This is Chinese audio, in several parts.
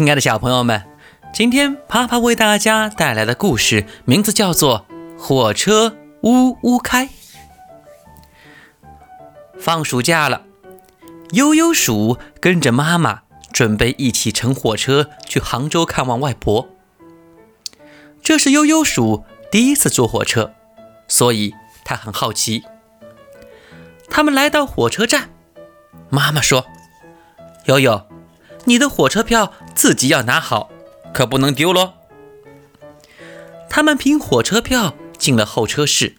亲爱的小朋友们，今天啪啪为大家带来的故事名字叫做《火车呜呜开》。放暑假了，悠悠鼠跟着妈妈准备一起乘火车去杭州看望外婆。这是悠悠鼠第一次坐火车，所以他很好奇。他们来到火车站，妈妈说：“悠悠。”你的火车票自己要拿好，可不能丢喽。他们凭火车票进了候车室。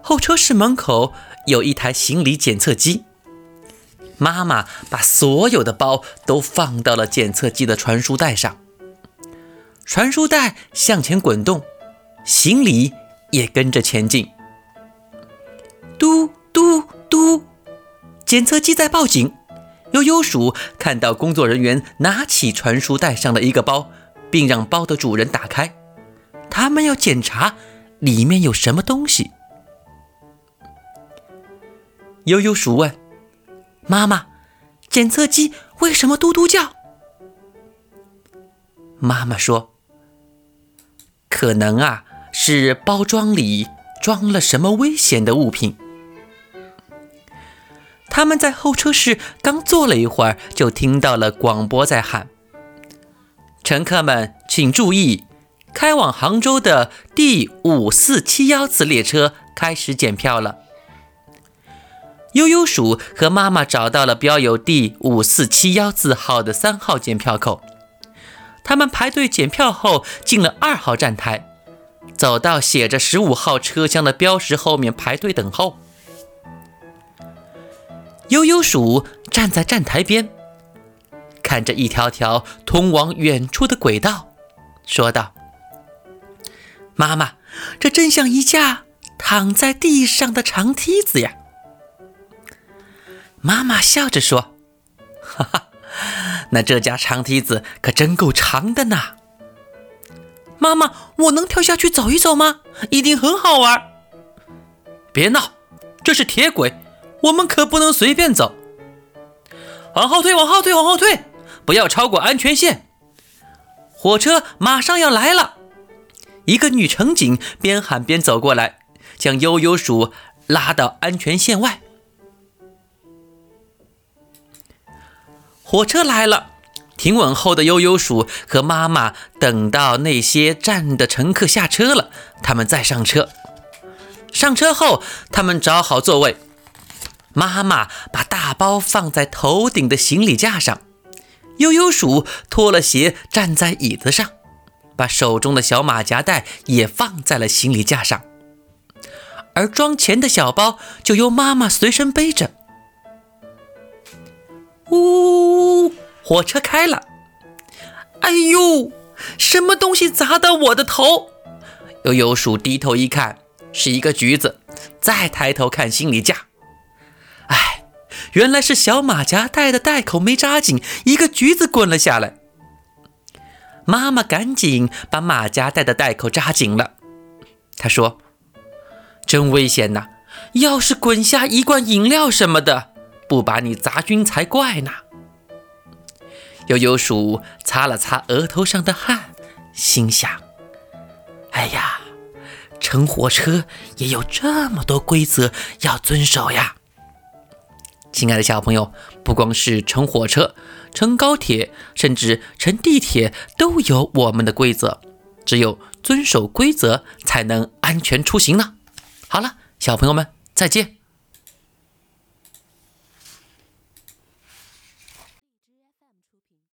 候车室门口有一台行李检测机，妈妈把所有的包都放到了检测机的传输带上。传输带向前滚动，行李也跟着前进。嘟嘟嘟，检测机在报警。悠悠鼠看到工作人员拿起传输带上的一个包，并让包的主人打开，他们要检查里面有什么东西。悠悠鼠问：“妈妈，检测机为什么嘟嘟叫？”妈妈说：“可能啊，是包装里装了什么危险的物品。”他们在候车室刚坐了一会儿，就听到了广播在喊：“乘客们请注意，开往杭州的第五四七幺次列车开始检票了。”悠悠鼠和妈妈找到了标有第五四七幺字号的三号检票口，他们排队检票后进了二号站台，走到写着十五号车厢的标识后面排队等候。悠悠鼠站在站台边，看着一条条通往远处的轨道，说道：“妈妈，这真像一架躺在地上的长梯子呀。”妈妈笑着说：“哈哈，那这架长梯子可真够长的呢。”妈妈，我能跳下去走一走吗？一定很好玩。别闹，这是铁轨。我们可不能随便走，往后退，往后退，往后退，不要超过安全线。火车马上要来了，一个女乘警边喊边走过来，将悠悠鼠拉到安全线外。火车来了，停稳后的悠悠鼠和妈妈等到那些站的乘客下车了，他们再上车。上车后，他们找好座位。妈妈把大包放在头顶的行李架上，悠悠鼠脱了鞋站在椅子上，把手中的小马夹袋也放在了行李架上，而装钱的小包就由妈妈随身背着。呜，火车开了！哎呦，什么东西砸到我的头？悠悠鼠低头一看，是一个橘子。再抬头看行李架。原来是小马甲带的带口没扎紧，一个橘子滚了下来。妈妈赶紧把马甲带的带口扎紧了。她说：“真危险呐！要是滚下一罐饮料什么的，不把你砸晕才怪呢。”悠悠鼠擦了擦额头上的汗，心想：“哎呀，乘火车也有这么多规则要遵守呀。”亲爱的小朋友，不光是乘火车、乘高铁，甚至乘地铁都有我们的规则。只有遵守规则，才能安全出行呢。好了，小朋友们，再见。